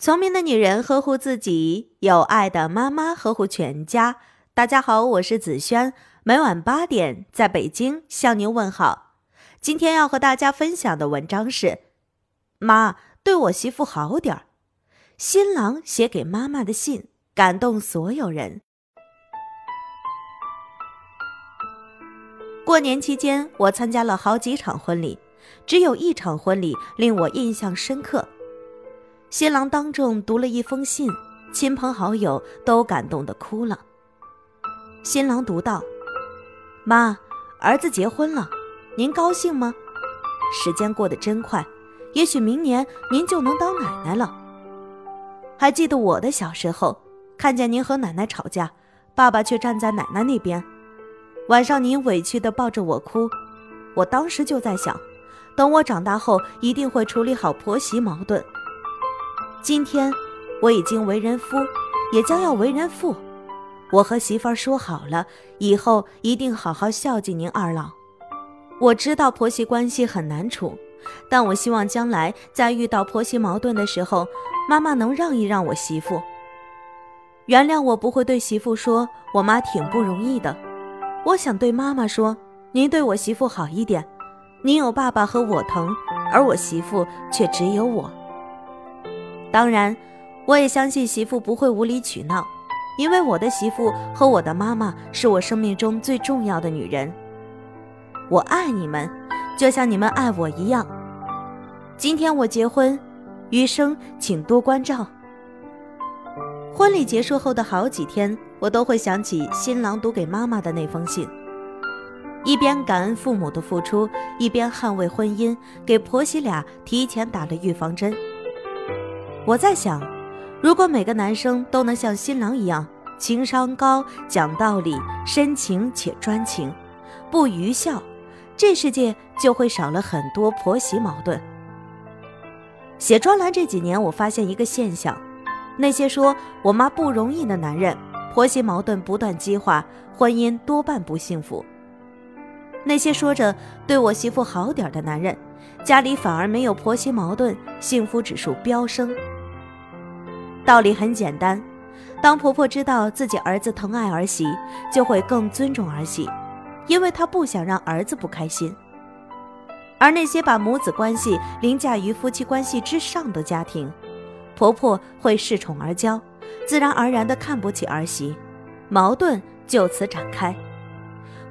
聪明的女人呵护自己，有爱的妈妈呵护全家。大家好，我是子轩，每晚八点在北京向您问好。今天要和大家分享的文章是：妈对我媳妇好点儿。新郎写给妈妈的信感动所有人。过年期间，我参加了好几场婚礼，只有一场婚礼令我印象深刻。新郎当众读了一封信，亲朋好友都感动的哭了。新郎读道：“妈，儿子结婚了，您高兴吗？时间过得真快，也许明年您就能当奶奶了。还记得我的小时候，看见您和奶奶吵架，爸爸却站在奶奶那边。晚上您委屈的抱着我哭，我当时就在想，等我长大后一定会处理好婆媳矛盾。”今天我已经为人夫，也将要为人父。我和媳妇儿说好了，以后一定好好孝敬您二老。我知道婆媳关系很难处，但我希望将来在遇到婆媳矛盾的时候，妈妈能让一让我媳妇。原谅我不会对媳妇说，我妈挺不容易的。我想对妈妈说，您对我媳妇好一点。您有爸爸和我疼，而我媳妇却只有我。当然，我也相信媳妇不会无理取闹，因为我的媳妇和我的妈妈是我生命中最重要的女人。我爱你们，就像你们爱我一样。今天我结婚，余生请多关照。婚礼结束后的好几天，我都会想起新郎读给妈妈的那封信，一边感恩父母的付出，一边捍卫婚姻，给婆媳俩提前打了预防针。我在想，如果每个男生都能像新郎一样情商高、讲道理、深情且专情，不愚孝，这世界就会少了很多婆媳矛盾。写专栏这几年，我发现一个现象：那些说我妈不容易的男人，婆媳矛盾不断激化，婚姻多半不幸福；那些说着对我媳妇好点的男人，家里反而没有婆媳矛盾，幸福指数飙升。道理很简单，当婆婆知道自己儿子疼爱儿媳，就会更尊重儿媳，因为她不想让儿子不开心。而那些把母子关系凌驾于夫妻关系之上的家庭，婆婆会恃宠而骄，自然而然地看不起儿媳，矛盾就此展开。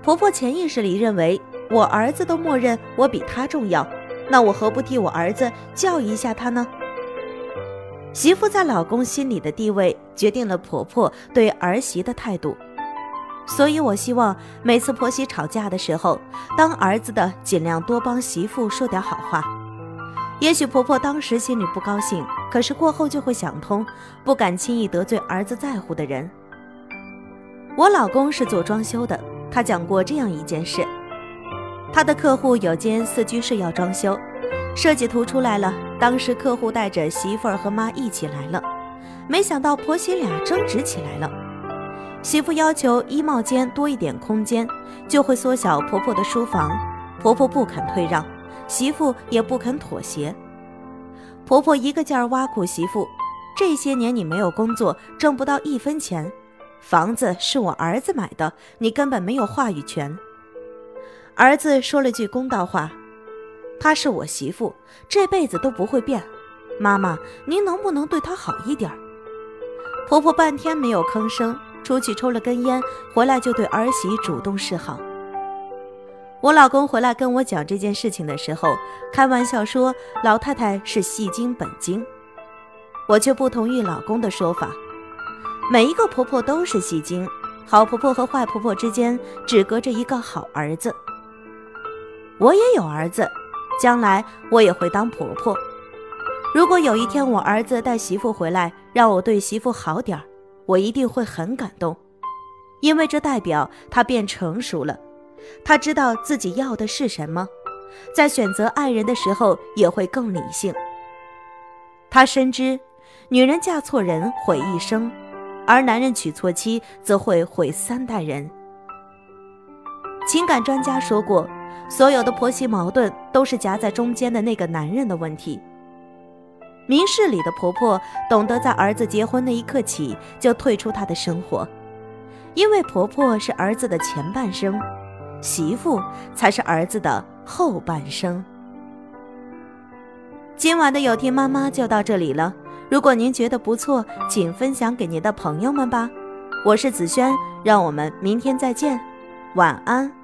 婆婆潜意识里认为，我儿子都默认我比他重要，那我何不替我儿子教育一下他呢？媳妇在老公心里的地位，决定了婆婆对儿媳的态度。所以，我希望每次婆媳吵架的时候，当儿子的尽量多帮媳妇说点好话。也许婆婆当时心里不高兴，可是过后就会想通，不敢轻易得罪儿子在乎的人。我老公是做装修的，他讲过这样一件事：他的客户有间四居室要装修。设计图出来了，当时客户带着媳妇儿和妈一起来了，没想到婆媳俩争执起来了。媳妇要求衣帽间多一点空间，就会缩小婆婆的书房，婆婆不肯退让，媳妇也不肯妥协。婆婆一个劲儿挖苦媳妇：“这些年你没有工作，挣不到一分钱，房子是我儿子买的，你根本没有话语权。”儿子说了句公道话。她是我媳妇，这辈子都不会变。妈妈，您能不能对她好一点？婆婆半天没有吭声，出去抽了根烟，回来就对儿媳主动示好。我老公回来跟我讲这件事情的时候，开玩笑说老太太是戏精本精，我却不同意老公的说法。每一个婆婆都是戏精，好婆婆和坏婆婆之间只隔着一个好儿子。我也有儿子。将来我也会当婆婆。如果有一天我儿子带媳妇回来，让我对媳妇好点儿，我一定会很感动，因为这代表他变成熟了，他知道自己要的是什么，在选择爱人的时候也会更理性。他深知，女人嫁错人毁一生，而男人娶错妻则会毁三代人。情感专家说过。所有的婆媳矛盾都是夹在中间的那个男人的问题。明事理的婆婆懂得在儿子结婚那一刻起就退出她的生活，因为婆婆是儿子的前半生，媳妇才是儿子的后半生。今晚的有听妈妈就到这里了。如果您觉得不错，请分享给您的朋友们吧。我是子轩，让我们明天再见，晚安。